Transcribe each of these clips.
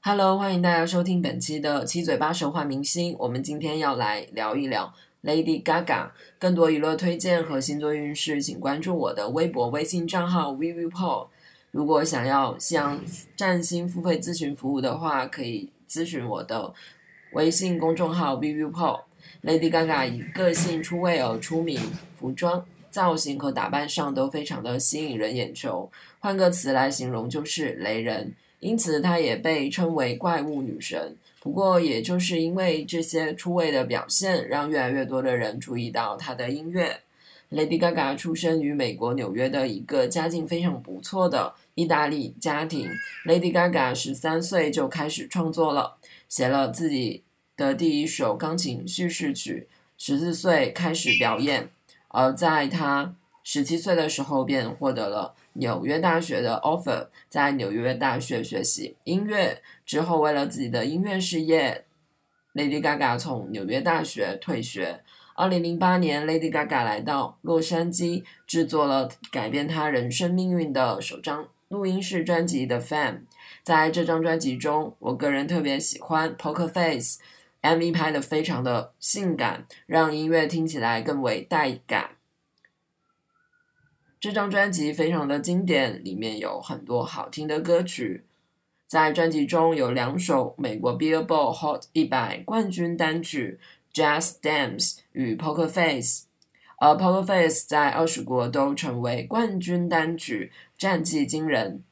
Hello，欢迎大家收听本期的七嘴八舌换明星。我们今天要来聊一聊 Lady Gaga。更多娱乐推荐和星座运势，请关注我的微博、微信账号 Vivi Paul。如果想要向占星付费咨询服务的话，可以咨询我的微信公众号 Vivi Paul。Lady Gaga 以个性出位而出名，服装造型和打扮上都非常的吸引人眼球。换个词来形容，就是雷人。因此，她也被称为怪物女神。不过，也就是因为这些出位的表现，让越来越多的人注意到她的音乐。Lady Gaga 出生于美国纽约的一个家境非常不错的意大利家庭。Lady Gaga 十三岁就开始创作了，写了自己的第一首钢琴叙事曲。十四岁开始表演，而在她十七岁的时候便获得了。纽约大学的 offer，在纽约大学学习音乐之后，为了自己的音乐事业，Lady Gaga 从纽约大学退学。二零零八年，Lady Gaga 来到洛杉矶，制作了改变她人生命运的首张录音室专辑《The Fan》。在这张专辑中，我个人特别喜欢 Poker Face，MV 拍的非常的性感，让音乐听起来更为带感。这张专辑非常的经典，里面有很多好听的歌曲。在专辑中有两首美国 Billboard Hot 一百冠军单曲《Jazz Dance》与《Poker Face》，而《Poker Face》在二十国都成为冠军单曲，战绩惊人。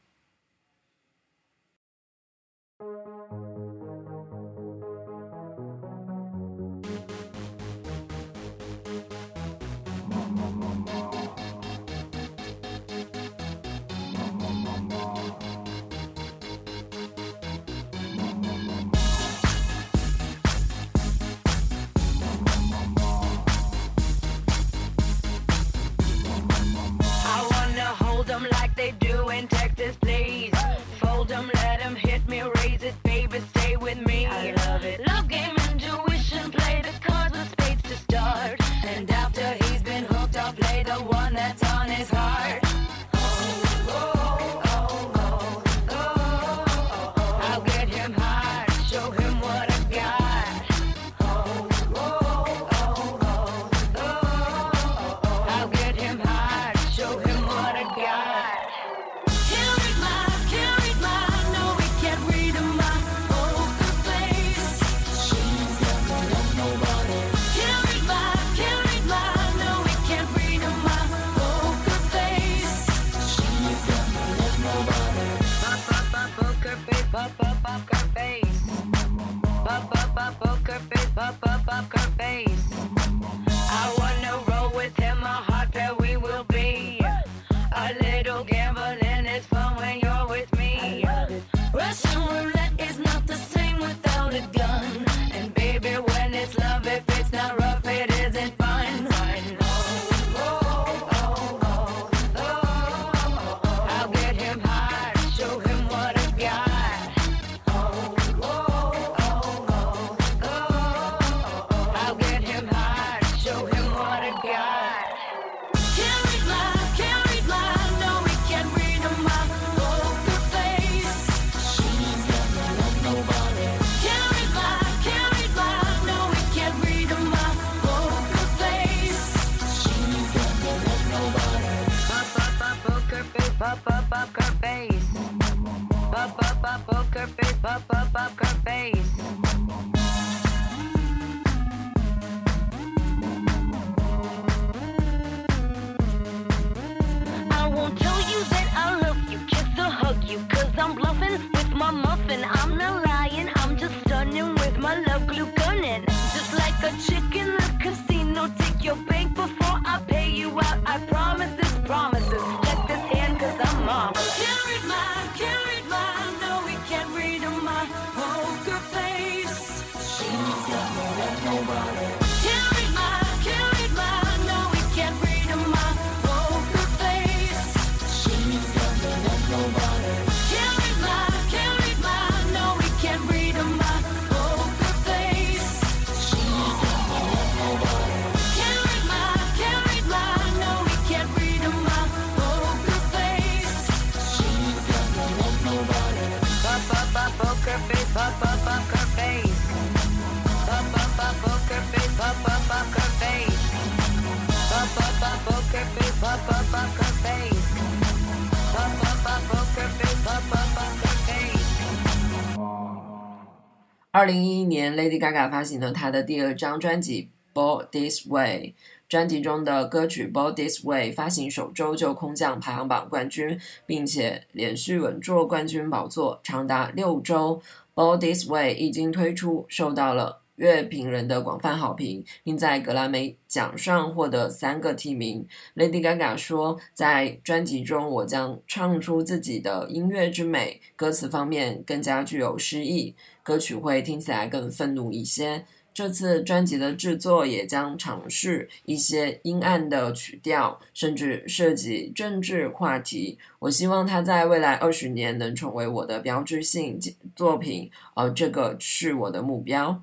二零一一年，Lady Gaga 发行了她的第二张专辑《Born This Way》。专辑中的歌曲《Born This Way》发行首周就空降排行榜冠军，并且连续稳坐冠军宝座长达六周。《Born This Way》一经推出，受到了乐评人的广泛好评，并在格莱美奖上获得三个提名。Lady Gaga 说：“在专辑中，我将唱出自己的音乐之美，歌词方面更加具有诗意，歌曲会听起来更愤怒一些。”这次专辑的制作也将尝试一些阴暗的曲调，甚至涉及政治话题。我希望它在未来二十年能成为我的标志性作品，而这个是我的目标。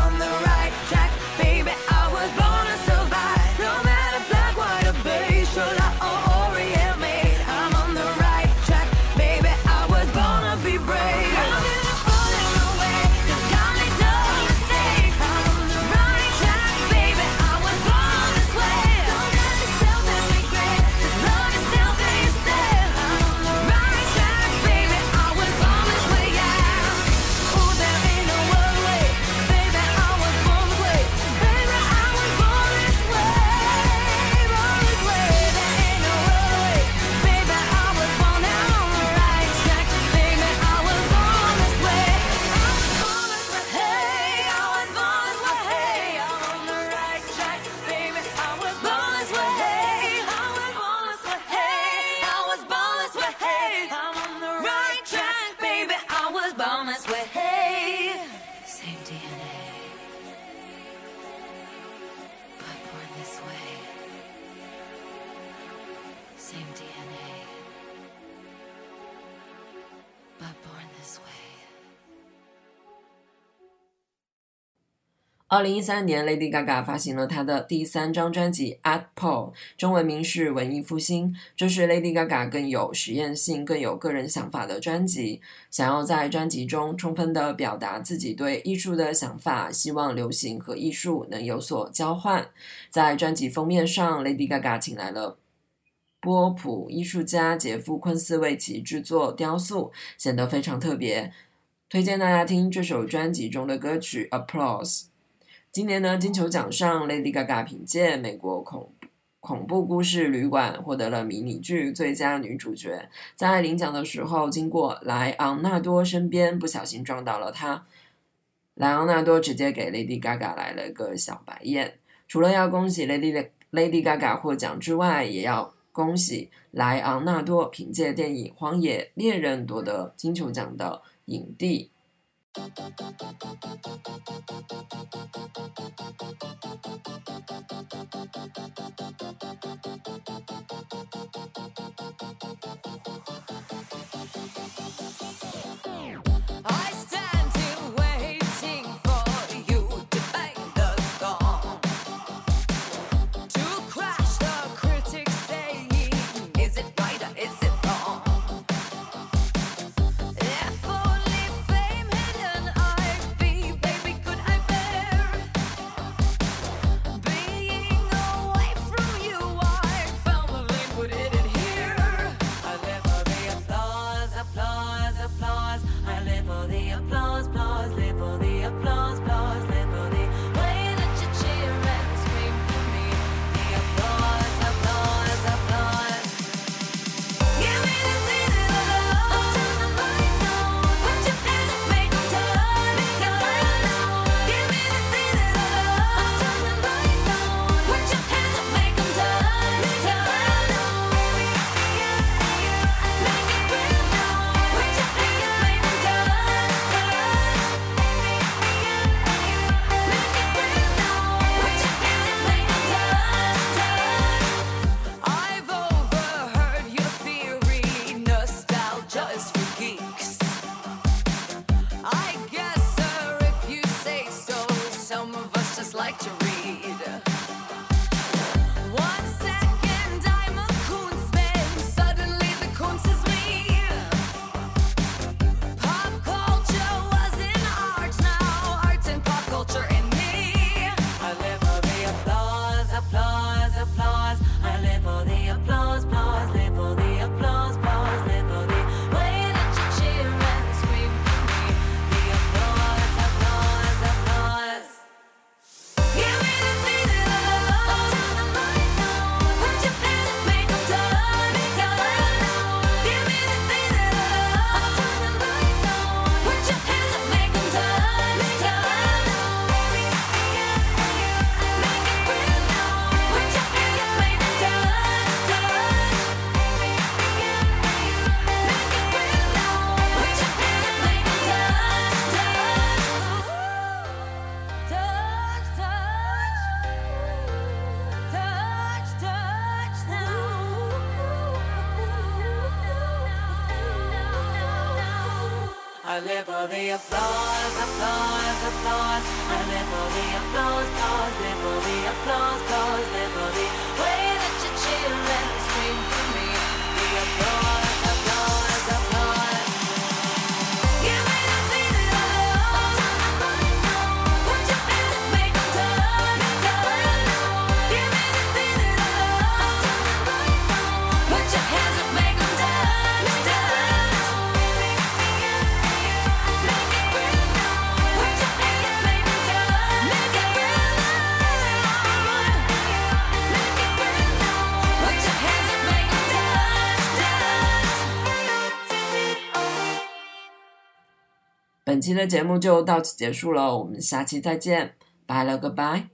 二零一三年，Lady Gaga 发行了她的第三张专辑《At Paul》，中文名是《文艺复兴》。这是 Lady Gaga 更有实验性、更有个人想法的专辑。想要在专辑中充分的表达自己对艺术的想法，希望流行和艺术能有所交换。在专辑封面上，Lady Gaga 请来了波普艺术家杰夫·昆斯为其制作雕塑，显得非常特别。推荐大家听这首专辑中的歌曲《Applause》。今年呢，金球奖上，Lady Gaga 凭借美国恐恐怖故事旅馆获得了迷你剧最佳女主角。在领奖的时候，经过莱昂纳多身边，不小心撞到了他。莱昂纳多直接给 Lady Gaga 来了个小白眼。除了要恭喜 Lady Lady Gaga 获奖之外，也要恭喜莱昂纳多凭借电影《荒野猎人》夺得金球奖的影帝。I stand I live for the applause, applause, applause. I live for the applause, applause, live for the applause, applause, live for the way 期的节目就到此结束了，我们下期再见，拜了个拜。